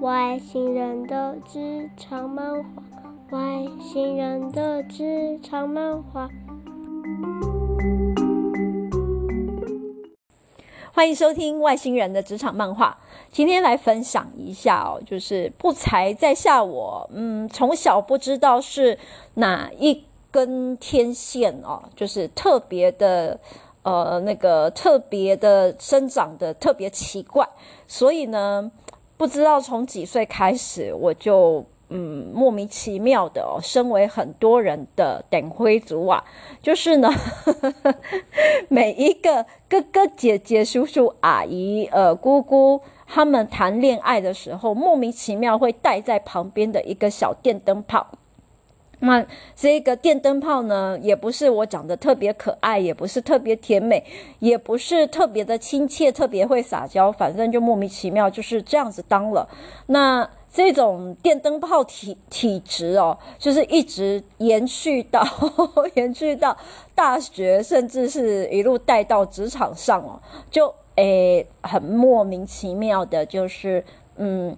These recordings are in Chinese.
外星人的职场漫画，外星人的职场漫画。欢迎收听《外星人的职场漫画》。今天来分享一下哦，就是不才在下我，嗯，从小不知道是哪一根天线哦，就是特别的，呃，那个特别的生长的特别奇怪，所以呢。不知道从几岁开始，我就嗯莫名其妙的哦，身为很多人的电火族啊，就是呢，每一个哥哥姐姐、叔叔阿姨、呃姑姑，他们谈恋爱的时候，莫名其妙会带在旁边的一个小电灯泡。那这个电灯泡呢，也不是我长得特别可爱，也不是特别甜美，也不是特别的亲切，特别会撒娇，反正就莫名其妙就是这样子当了。那这种电灯泡体体质哦，就是一直延续到 延续到大学，甚至是一路带到职场上哦，就诶很莫名其妙的，就是嗯，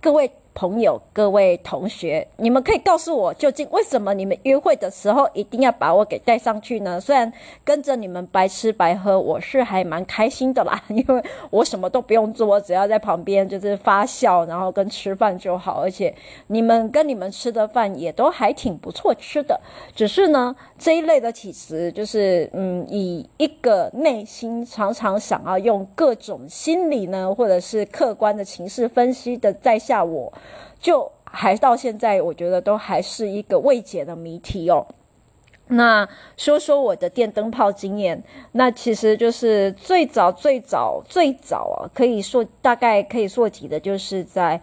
各位。朋友，各位同学，你们可以告诉我，究竟为什么你们约会的时候一定要把我给带上去呢？虽然跟着你们白吃白喝，我是还蛮开心的啦，因为我什么都不用做，只要在旁边就是发笑，然后跟吃饭就好。而且你们跟你们吃的饭也都还挺不错吃的。只是呢，这一类的体质就是，嗯，以一个内心常常想要用各种心理呢，或者是客观的情势分析的在下我。就还到现在，我觉得都还是一个未解的谜题哦。那说说我的电灯泡经验，那其实就是最早最早最早啊，可以说大概可以说起的，就是在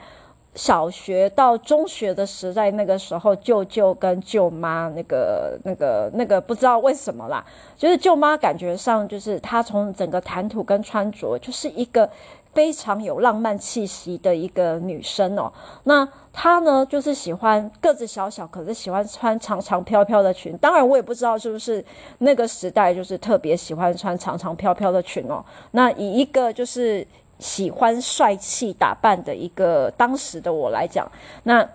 小学到中学的时代，那个时候舅舅跟舅妈那个那个那个不知道为什么啦，就是舅妈感觉上就是她从整个谈吐跟穿着就是一个。非常有浪漫气息的一个女生哦，那她呢就是喜欢个子小小，可是喜欢穿长长飘飘的裙。当然，我也不知道是不是那个时代就是特别喜欢穿长长飘飘的裙哦。那以一个就是喜欢帅气打扮的一个当时的我来讲，那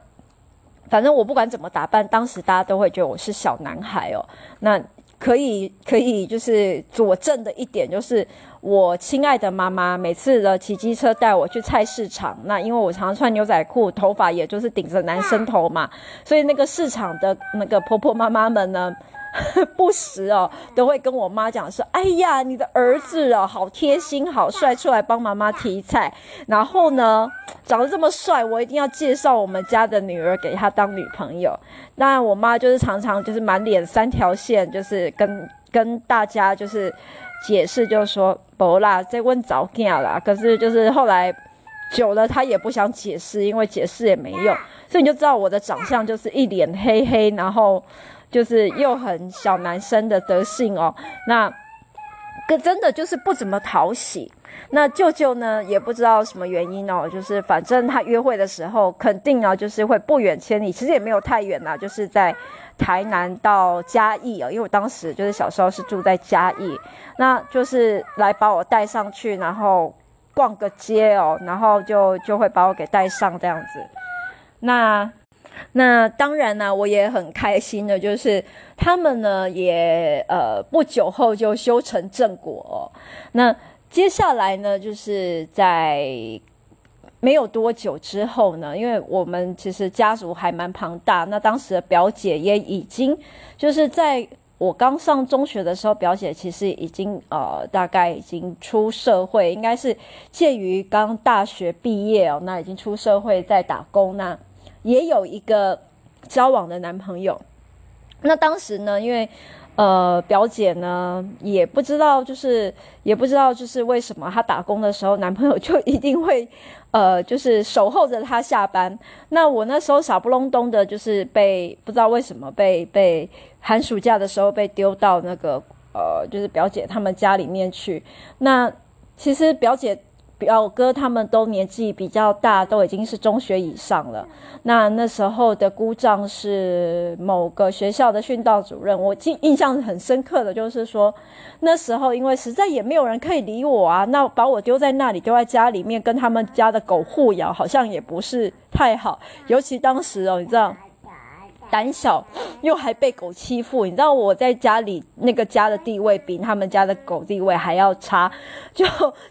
反正我不管怎么打扮，当时大家都会觉得我是小男孩哦。那可以可以就是佐证的一点就是。我亲爱的妈妈每次的骑机车带我去菜市场，那因为我常常穿牛仔裤，头发也就是顶着男生头嘛，所以那个市场的那个婆婆妈妈们呢，不时哦都会跟我妈讲说：“哎呀，你的儿子哦，好贴心，好帅，出来帮妈妈提菜。然后呢，长得这么帅，我一定要介绍我们家的女儿给他当女朋友。”那我妈就是常常就是满脸三条线，就是跟跟大家就是。解释就是说，不啦，这问早嫁啦。可是就是后来久了，他也不想解释，因为解释也没用。所以你就知道我的长相就是一脸黑黑，然后就是又很小男生的德性哦。那可真的就是不怎么讨喜。那舅舅呢，也不知道什么原因哦，就是反正他约会的时候，肯定啊，就是会不远千里，其实也没有太远啦，就是在。台南到嘉义哦，因为我当时就是小时候是住在嘉义，那就是来把我带上去，然后逛个街哦，然后就就会把我给带上这样子。那那当然呢，我也很开心的，就是他们呢也呃不久后就修成正果。那接下来呢，就是在。没有多久之后呢，因为我们其实家族还蛮庞大，那当时的表姐也已经就是在我刚上中学的时候，表姐其实已经呃大概已经出社会，应该是介于刚大学毕业哦，那已经出社会在打工，那也有一个交往的男朋友。那当时呢，因为呃表姐呢也不知道，就是也不知道就是为什么她打工的时候，男朋友就一定会。呃，就是守候着她下班。那我那时候傻不隆咚的，就是被不知道为什么被被寒暑假的时候被丢到那个呃，就是表姐他们家里面去。那其实表姐表哥他们都年纪比较大，都已经是中学以上了。那那时候的姑丈是某个学校的训导主任，我记印象很深刻的就是说，那时候因为实在也没有人可以理我啊，那把我丢在那里，丢在家里面跟他们家的狗互咬，好像也不是太好。尤其当时哦，你知道。胆小又还被狗欺负，你知道我在家里那个家的地位比他们家的狗地位还要差。就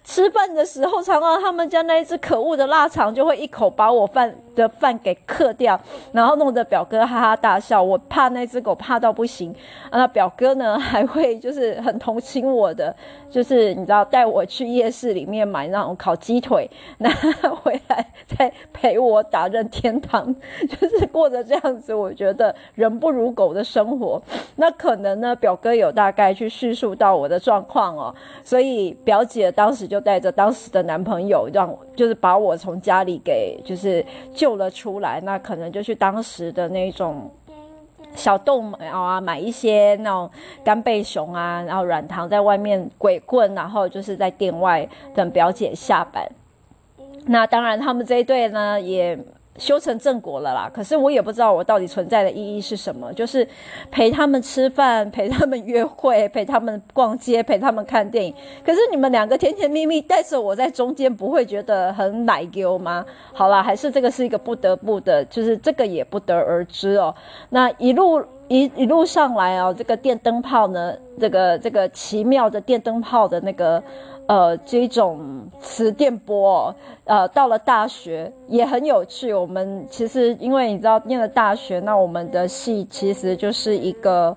吃饭的时候，常常他们家那一只可恶的腊肠就会一口把我饭的饭给嗑掉，然后弄得表哥哈哈大笑。我怕那只狗怕到不行，那表哥呢还会就是很同情我的，就是你知道带我去夜市里面买那种烤鸡腿，那回来再陪我打任天堂，就是过着这样子，我觉得人不如狗的生活。那可能呢，表哥有大概去叙述到我的状况哦，所以表姐当时就带着当时的男朋友，让就是把我从家里给就是救了出来。那可能就去当时的那种小动物啊，买一些那种干贝熊啊，然后软糖在外面鬼棍，然后就是在店外等表姐下班。那当然，他们这一对呢也。修成正果了啦，可是我也不知道我到底存在的意义是什么，就是陪他们吃饭，陪他们约会，陪他们逛街，陪他们看电影。可是你们两个甜甜蜜蜜带着我在中间，不会觉得很奶油吗？好啦，还是这个是一个不得不的，就是这个也不得而知哦。那一路一一路上来哦，这个电灯泡呢，这个这个奇妙的电灯泡的那个。呃，这种磁电波，呃，到了大学也很有趣。我们其实因为你知道，念了大学，那我们的系其实就是一个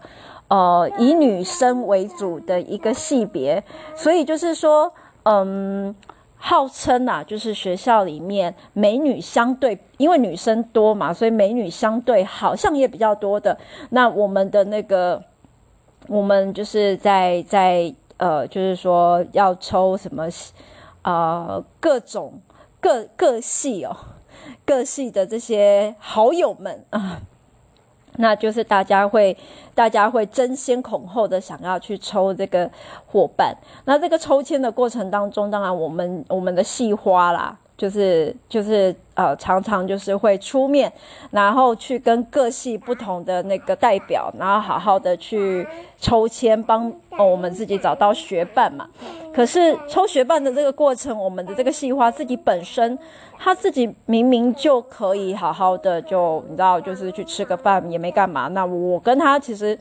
呃以女生为主的一个系别，所以就是说，嗯，号称啊，就是学校里面美女相对，因为女生多嘛，所以美女相对好像也比较多的。那我们的那个，我们就是在在。呃，就是说要抽什么，呃，各种各各系哦，各系的这些好友们啊，那就是大家会大家会争先恐后的想要去抽这个伙伴。那这个抽签的过程当中，当然我们我们的系花啦。就是就是呃，常常就是会出面，然后去跟各系不同的那个代表，然后好好的去抽签，帮我们自己找到学伴嘛。可是抽学伴的这个过程，我们的这个系花自己本身，他自己明明就可以好好的就你知道，就是去吃个饭也没干嘛。那我跟他其实。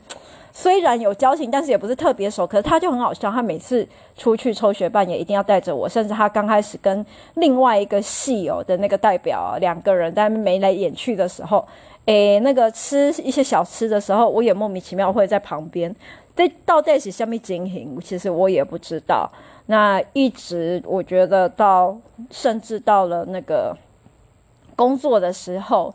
虽然有交情，但是也不是特别熟。可是他就很好笑，他每次出去抽学伴也一定要带着我。甚至他刚开始跟另外一个系哦的那个代表两个人在眉来眼去的时候，诶，那个吃一些小吃的时候，我也莫名其妙会在旁边。这到底是什么情形？其实我也不知道。那一直我觉得到，甚至到了那个。工作的时候，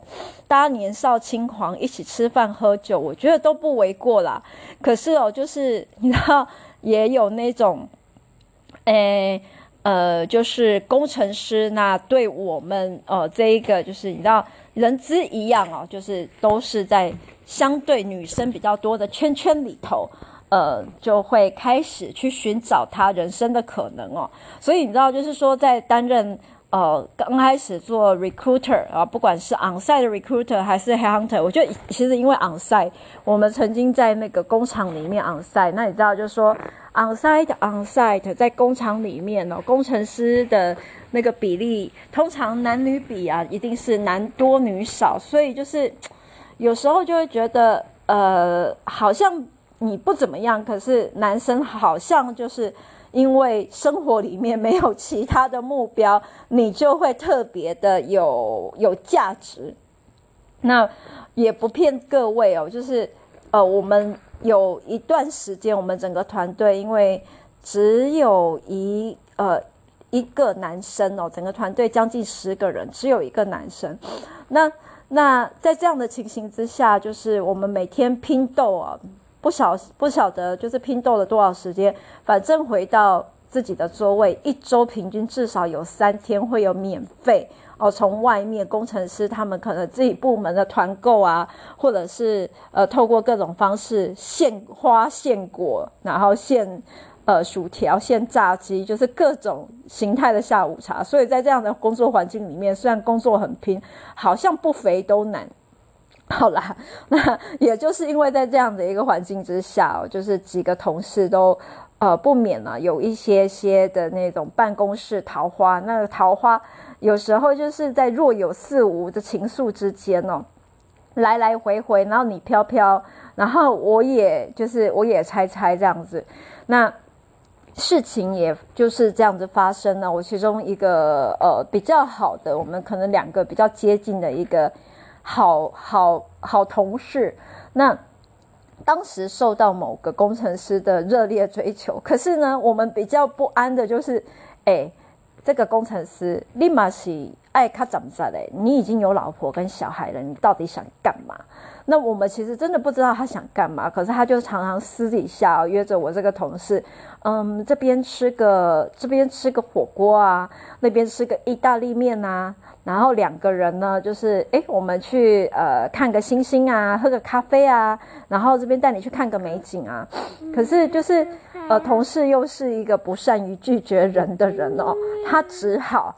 大家年少轻狂，一起吃饭喝酒，我觉得都不为过啦。可是哦，就是你知道，也有那种，诶，呃，就是工程师，那对我们呃这一个，就是你知道，人资一样哦，就是都是在相对女生比较多的圈圈里头，呃，就会开始去寻找他人生的可能哦。所以你知道，就是说在担任。呃，刚开始做 recruiter 啊，不管是 onsite 的 recruiter 还是 headhunter，我觉得其实因为 onsite，我们曾经在那个工厂里面 onsite，那你知道就是说 onsite onsite 在工厂里面哦，工程师的那个比例通常男女比啊，一定是男多女少，所以就是有时候就会觉得呃，好像你不怎么样，可是男生好像就是。因为生活里面没有其他的目标，你就会特别的有有价值。那也不骗各位哦，就是呃，我们有一段时间，我们整个团队因为只有一呃一个男生哦，整个团队将近十个人，只有一个男生。那那在这样的情形之下，就是我们每天拼斗啊。不晓不晓得，就是拼斗了多少时间，反正回到自己的座位，一周平均至少有三天会有免费哦，从外面工程师他们可能自己部门的团购啊，或者是呃透过各种方式献花献果，然后献呃薯条、现炸鸡，就是各种形态的下午茶。所以在这样的工作环境里面，虽然工作很拼，好像不肥都难。好啦，那也就是因为在这样的一个环境之下，就是几个同事都呃不免呢有一些些的那种办公室桃花。那桃花有时候就是在若有似无的情愫之间哦，来来回回，然后你飘飘，然后我也就是我也猜猜这样子，那事情也就是这样子发生了。我其中一个呃比较好的，我们可能两个比较接近的一个。好好好同事，那当时受到某个工程师的热烈追求，可是呢，我们比较不安的就是，哎，这个工程师立马是爱他怎么着嘞？你已经有老婆跟小孩了，你到底想干嘛？那我们其实真的不知道他想干嘛，可是他就常常私底下约着我这个同事，嗯，这边吃个这边吃个火锅啊，那边吃个意大利面啊。然后两个人呢，就是诶，我们去呃看个星星啊，喝个咖啡啊，然后这边带你去看个美景啊。可是就是呃，同事又是一个不善于拒绝人的人哦，他只好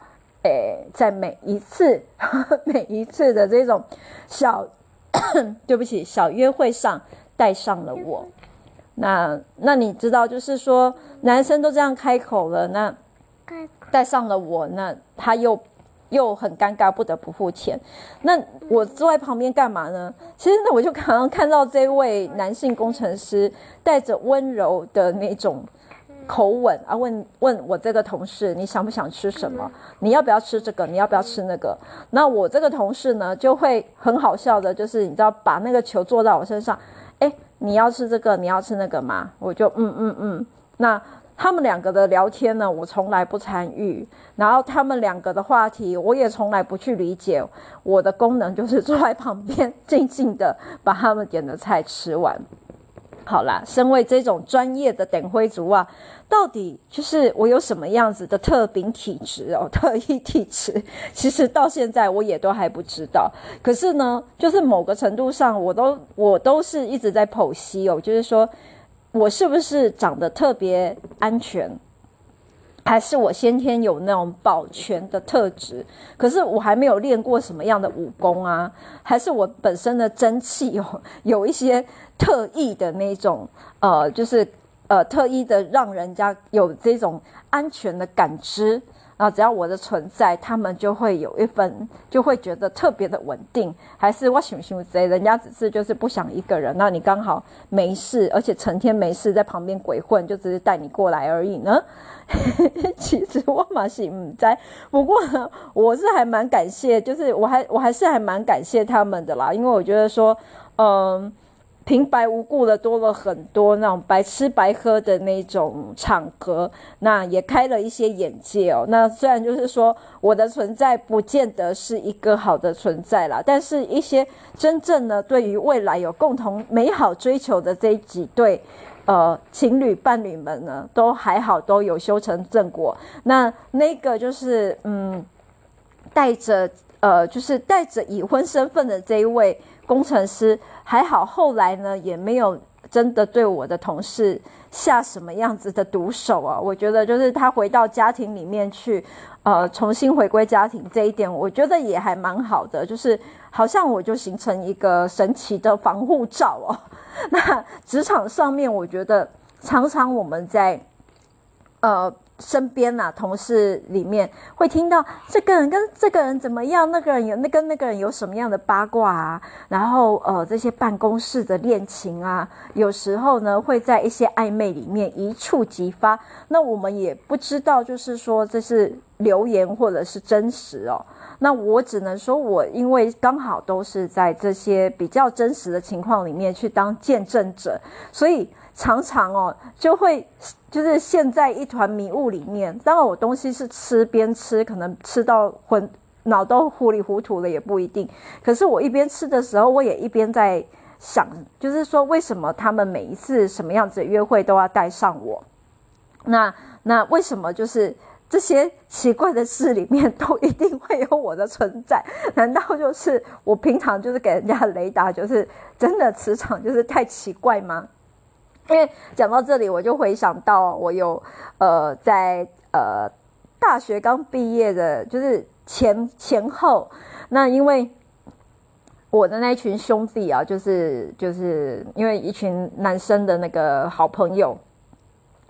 诶，在每一次 每一次的这种小 对不起小约会上带上了我。那那你知道，就是说男生都这样开口了，那带上了我，那他又。又很尴尬，不得不付钱。那我坐在旁边干嘛呢？其实呢，我就刚刚看到这位男性工程师带着温柔的那种口吻啊，问问我这个同事，你想不想吃什么？你要不要吃这个？你要不要吃那个？那我这个同事呢，就会很好笑的，就是你知道，把那个球坐到我身上。诶，你要吃这个？你要吃那个吗？我就嗯嗯嗯。那。他们两个的聊天呢，我从来不参与。然后他们两个的话题，我也从来不去理解。我的功能就是坐在旁边，静静的把他们点的菜吃完。好啦，身为这种专业的点灰族啊，到底就是我有什么样子的特禀体质哦，特异体质？其实到现在我也都还不知道。可是呢，就是某个程度上，我都我都是一直在剖析哦，就是说。我是不是长得特别安全，还是我先天有那种保全的特质？可是我还没有练过什么样的武功啊？还是我本身的真气有 有一些特异的那种呃，就是呃特异的让人家有这种安全的感知？然后只要我的存在，他们就会有一份，就会觉得特别的稳定。还是我想想谁，人家只是就是不想一个人，那你刚好没事，而且成天没事在旁边鬼混，就只是带你过来而已呢？其实我嘛是唔知，不过呢，我是还蛮感谢，就是我还我还是还蛮感谢他们的啦，因为我觉得说，嗯。平白无故的多了很多那种白吃白喝的那种场合，那也开了一些眼界哦。那虽然就是说我的存在不见得是一个好的存在啦，但是一些真正呢对于未来有共同美好追求的这几对呃情侣伴侣们呢，都还好，都有修成正果。那那个就是嗯，带着呃就是带着已婚身份的这一位工程师。还好，后来呢也没有真的对我的同事下什么样子的毒手啊。我觉得就是他回到家庭里面去，呃，重新回归家庭这一点，我觉得也还蛮好的。就是好像我就形成一个神奇的防护罩哦。那职场上面，我觉得常常我们在呃。身边啊，同事里面会听到这个人跟这个人怎么样，那个人有那跟那个人有什么样的八卦啊，然后呃这些办公室的恋情啊，有时候呢会在一些暧昧里面一触即发，那我们也不知道，就是说这是流言或者是真实哦。那我只能说，我因为刚好都是在这些比较真实的情况里面去当见证者，所以。常常哦，就会就是陷在一团迷雾里面。当然，我东西是吃边吃，可能吃到昏脑都糊里糊涂了也不一定。可是我一边吃的时候，我也一边在想，就是说为什么他们每一次什么样子的约会都要带上我？那那为什么就是这些奇怪的事里面都一定会有我的存在？难道就是我平常就是给人家雷达就是真的磁场就是太奇怪吗？因为讲到这里，我就回想到我有呃在呃大学刚毕业的，就是前前后，那因为我的那一群兄弟啊，就是就是因为一群男生的那个好朋友。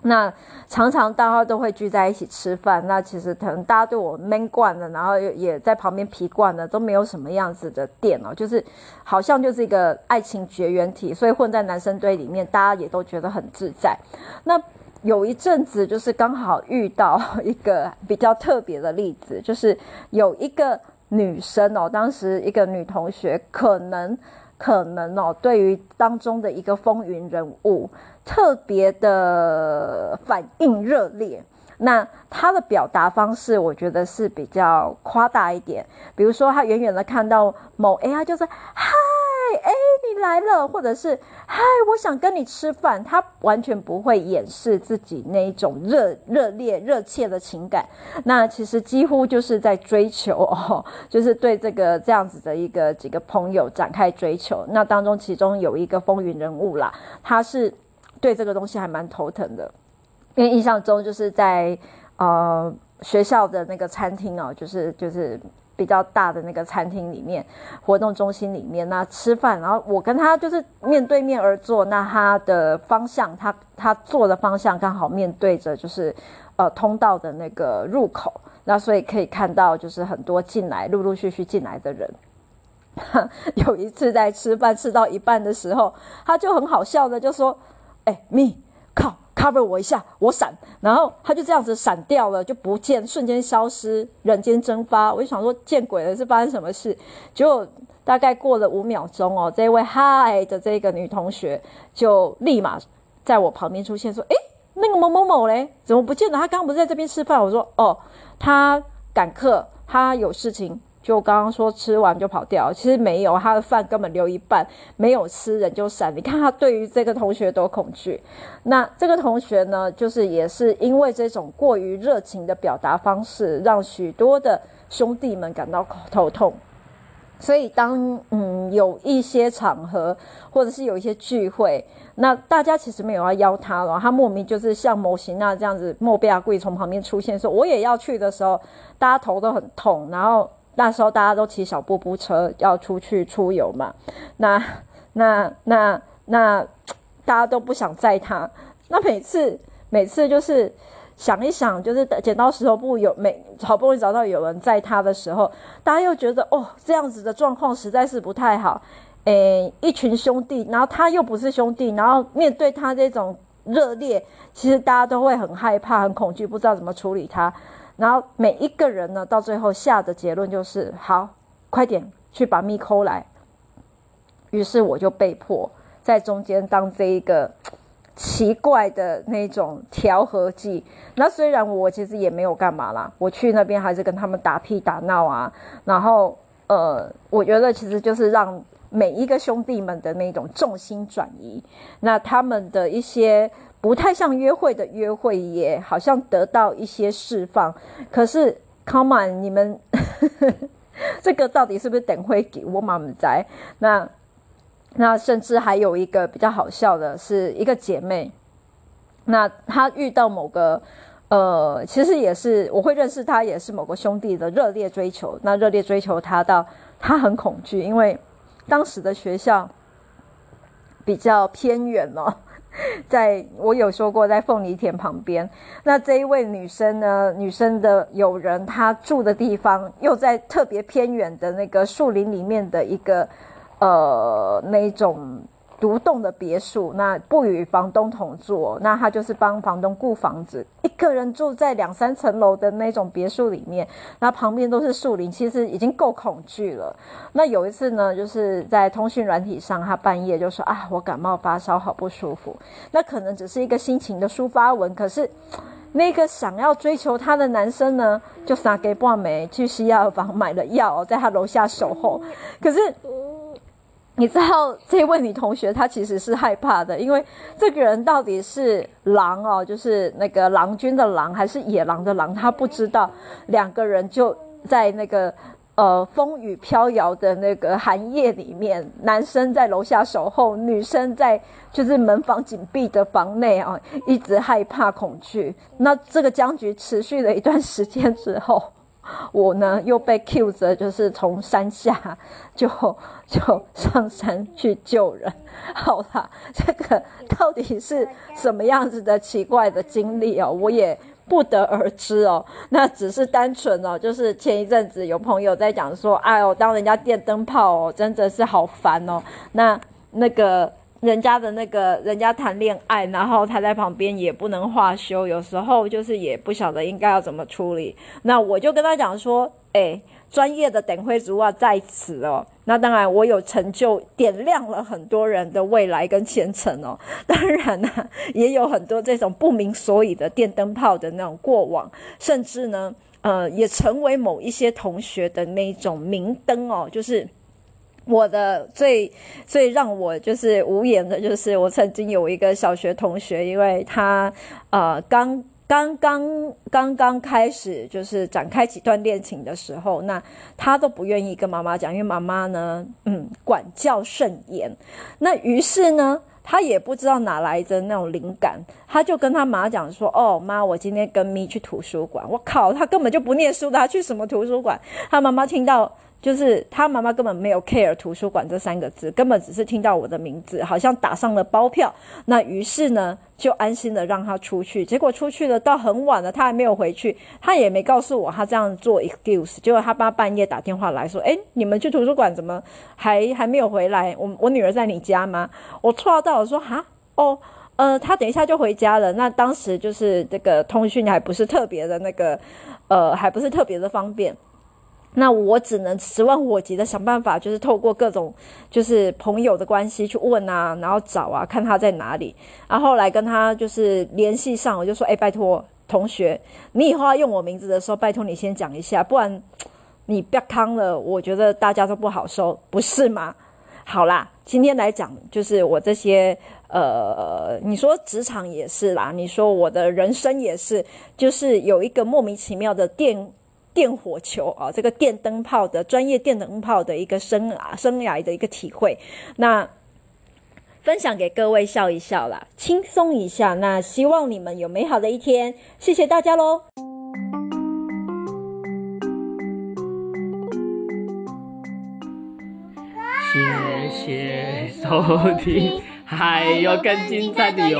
那常常大家都会聚在一起吃饭，那其实可能大家对我闷惯了，然后也在旁边皮惯了，都没有什么样子的店哦，就是好像就是一个爱情绝缘体，所以混在男生堆里面，大家也都觉得很自在。那有一阵子就是刚好遇到一个比较特别的例子，就是有一个女生哦，当时一个女同学可能可能哦，对于当中的一个风云人物。特别的反应热烈，那他的表达方式，我觉得是比较夸大一点。比如说，他远远的看到某 AI，就是嗨，哎，你来了，或者是嗨，我想跟你吃饭。他完全不会掩饰自己那一种热热烈、热切的情感。那其实几乎就是在追求 哦，就是对这个这样子的一个几个朋友展开追求。那当中，其中有一个风云人物啦，他是。对这个东西还蛮头疼的，因为印象中就是在呃学校的那个餐厅哦，就是就是比较大的那个餐厅里面，活动中心里面，那吃饭，然后我跟他就是面对面而坐，那他的方向，他他坐的方向刚好面对着就是呃通道的那个入口，那所以可以看到就是很多进来陆陆续续进来的人。有一次在吃饭吃到一半的时候，他就很好笑的就说。哎，me 靠，cover 我一下，我闪，然后他就这样子闪掉了，就不见，瞬间消失，人间蒸发。我就想说，见鬼了，是发生什么事？结果大概过了五秒钟哦，这位嗨的这个女同学就立马在我旁边出现，说：“哎，那个某某某嘞，怎么不见了？他刚刚不是在这边吃饭？”我说：“哦，他赶课，他有事情。”就刚刚说吃完就跑掉，其实没有，他的饭根本留一半没有吃，人就闪。你看他对于这个同学多恐惧。那这个同学呢，就是也是因为这种过于热情的表达方式，让许多的兄弟们感到头痛。所以当嗯有一些场合或者是有一些聚会，那大家其实没有要邀他了，他莫名就是像模型那这样子莫比亚贵从旁边出现说我也要去的时候，大家头都很痛，然后。那时候大家都骑小步步车要出去出游嘛，那那那那大家都不想载他。那每次每次就是想一想，就是剪刀石头布有每好不容易找到有人载他的时候，大家又觉得哦这样子的状况实在是不太好。诶，一群兄弟，然后他又不是兄弟，然后面对他这种热烈，其实大家都会很害怕、很恐惧，不知道怎么处理他。然后每一个人呢，到最后下的结论就是：好，快点去把咪抠来。于是我就被迫在中间当这一个奇怪的那种调和剂。那虽然我其实也没有干嘛啦，我去那边还是跟他们打屁打闹啊。然后呃，我觉得其实就是让每一个兄弟们的那种重心转移，那他们的一些。不太像约会的约会，也好像得到一些释放。可是，Come on，你们 这个到底是不是等会给我妈妈在？那那甚至还有一个比较好笑的是，一个姐妹，那她遇到某个呃，其实也是我会认识她，也是某个兄弟的热烈追求。那热烈追求她到她很恐惧，因为当时的学校比较偏远哦。在我有说过，在凤梨田旁边。那这一位女生呢？女生的友人，她住的地方又在特别偏远的那个树林里面的一个呃那种。独栋的别墅，那不与房东同住，那他就是帮房东雇房子，一个人住在两三层楼的那种别墅里面，那旁边都是树林，其实已经够恐惧了。那有一次呢，就是在通讯软体上，他半夜就说啊，我感冒发烧，好不舒服。那可能只是一个心情的抒发文，可是那个想要追求他的男生呢，就撒给半梅去西药房买了药，在他楼下守候，可是。你知道这位女同学她其实是害怕的，因为这个人到底是狼哦，就是那个郎君的狼，还是野狼的狼，她不知道。两个人就在那个呃，风雨飘摇的那个寒夜里面，男生在楼下守候，女生在就是门房紧闭的房内啊，一直害怕恐惧。那这个僵局持续了一段时间之后，我呢又被 cue 着，就是从山下 就 就上山去救人。好啦，这个到底是什么样子的奇怪的经历哦？我也。不得而知哦，那只是单纯哦，就是前一阵子有朋友在讲说，哎呦，当人家电灯泡哦，真的是好烦哦。那那个人家的那个人家谈恋爱，然后他在旁边也不能话休，有时候就是也不晓得应该要怎么处理。那我就跟他讲说，哎。专业的电火族啊，在此哦。那当然，我有成就，点亮了很多人的未来跟前程哦。当然呢、也有很多这种不明所以的电灯泡的那种过往，甚至呢，呃，也成为某一些同学的那种明灯哦。就是我的最最让我就是无言的，就是我曾经有一个小学同学，因为他呃刚。刚刚刚刚开始就是展开几段恋情的时候，那他都不愿意跟妈妈讲，因为妈妈呢，嗯，管教甚严。那于是呢，他也不知道哪来的那种灵感，他就跟他妈讲说：“哦，妈，我今天跟咪去图书馆。”我靠，他根本就不念书的，他去什么图书馆？他妈妈听到。就是他妈妈根本没有 care 图书馆这三个字，根本只是听到我的名字，好像打上了包票。那于是呢，就安心的让他出去。结果出去了，到很晚了，他还没有回去，他也没告诉我他这样做 excuse。结果他爸半夜打电话来说：“诶，你们去图书馆怎么还还没有回来？我我女儿在你家吗？”我错到我说：“哈哦，呃，他等一下就回家了。”那当时就是这个通讯还不是特别的那个，呃，还不是特别的方便。那我只能十万火急的想办法，就是透过各种就是朋友的关系去问啊，然后找啊，看他在哪里。然后后来跟他就是联系上，我就说：“哎，拜托同学，你以后要用我名字的时候，拜托你先讲一下，不然你别康了，我觉得大家都不好受，不是吗？” 好啦，今天来讲就是我这些呃，你说职场也是啦，你说我的人生也是，就是有一个莫名其妙的电。电火球啊，这个电灯泡的专业电灯泡的一个生涯生涯的一个体会，那分享给各位笑一笑啦，轻松一下。那希望你们有美好的一天，谢谢大家喽！谢谢收听，还有更精彩的哟。